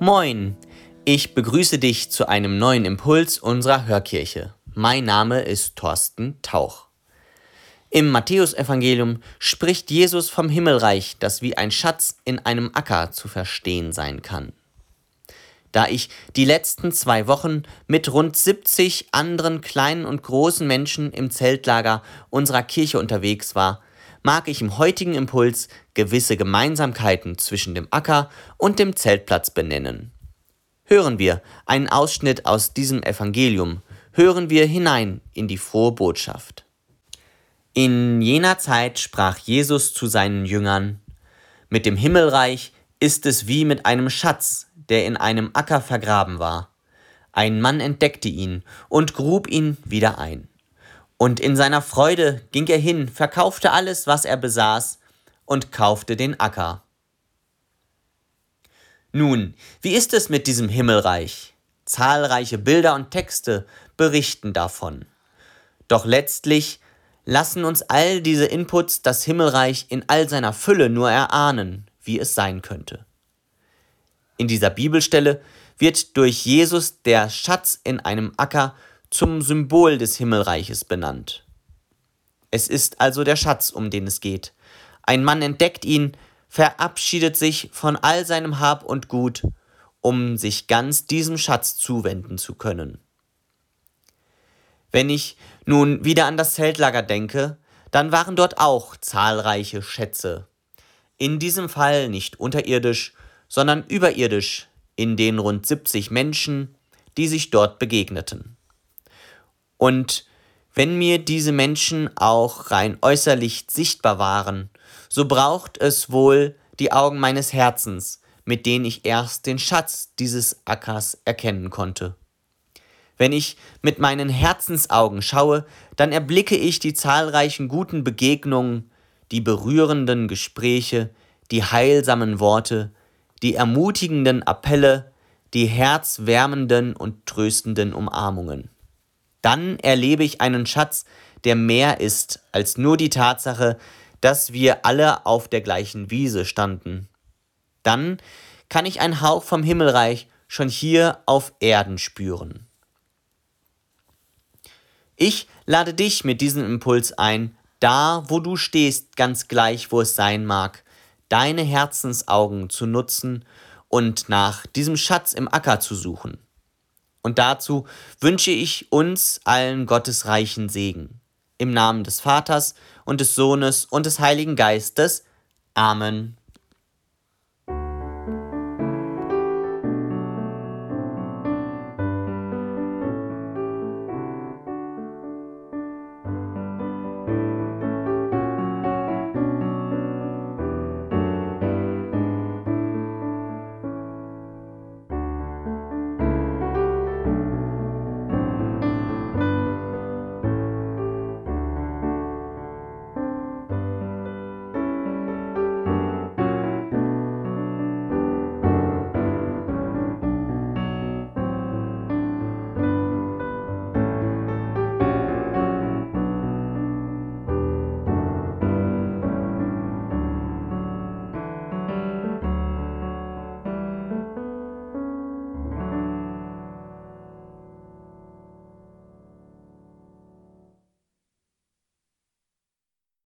Moin, ich begrüße dich zu einem neuen Impuls unserer Hörkirche. Mein Name ist Thorsten Tauch. Im Matthäusevangelium spricht Jesus vom Himmelreich, das wie ein Schatz in einem Acker zu verstehen sein kann. Da ich die letzten zwei Wochen mit rund 70 anderen kleinen und großen Menschen im Zeltlager unserer Kirche unterwegs war, mag ich im heutigen Impuls gewisse Gemeinsamkeiten zwischen dem Acker und dem Zeltplatz benennen. Hören wir einen Ausschnitt aus diesem Evangelium, hören wir hinein in die frohe Botschaft. In jener Zeit sprach Jesus zu seinen Jüngern, Mit dem Himmelreich ist es wie mit einem Schatz, der in einem Acker vergraben war. Ein Mann entdeckte ihn und grub ihn wieder ein. Und in seiner Freude ging er hin, verkaufte alles, was er besaß, und kaufte den Acker. Nun, wie ist es mit diesem Himmelreich? Zahlreiche Bilder und Texte berichten davon. Doch letztlich lassen uns all diese Inputs das Himmelreich in all seiner Fülle nur erahnen, wie es sein könnte. In dieser Bibelstelle wird durch Jesus der Schatz in einem Acker zum Symbol des Himmelreiches benannt. Es ist also der Schatz, um den es geht. Ein Mann entdeckt ihn, verabschiedet sich von all seinem Hab und Gut, um sich ganz diesem Schatz zuwenden zu können. Wenn ich nun wieder an das Zeltlager denke, dann waren dort auch zahlreiche Schätze. In diesem Fall nicht unterirdisch, sondern überirdisch in den rund 70 Menschen, die sich dort begegneten. Und wenn mir diese Menschen auch rein äußerlich sichtbar waren, so braucht es wohl die Augen meines Herzens, mit denen ich erst den Schatz dieses Ackers erkennen konnte. Wenn ich mit meinen Herzensaugen schaue, dann erblicke ich die zahlreichen guten Begegnungen, die berührenden Gespräche, die heilsamen Worte, die ermutigenden Appelle, die herzwärmenden und tröstenden Umarmungen. Dann erlebe ich einen Schatz, der mehr ist als nur die Tatsache, dass wir alle auf der gleichen Wiese standen. Dann kann ich einen Hauch vom Himmelreich schon hier auf Erden spüren. Ich lade dich mit diesem Impuls ein, da wo du stehst, ganz gleich wo es sein mag, deine Herzensaugen zu nutzen und nach diesem Schatz im Acker zu suchen. Und dazu wünsche ich uns allen Gottes reichen Segen. Im Namen des Vaters und des Sohnes und des Heiligen Geistes. Amen.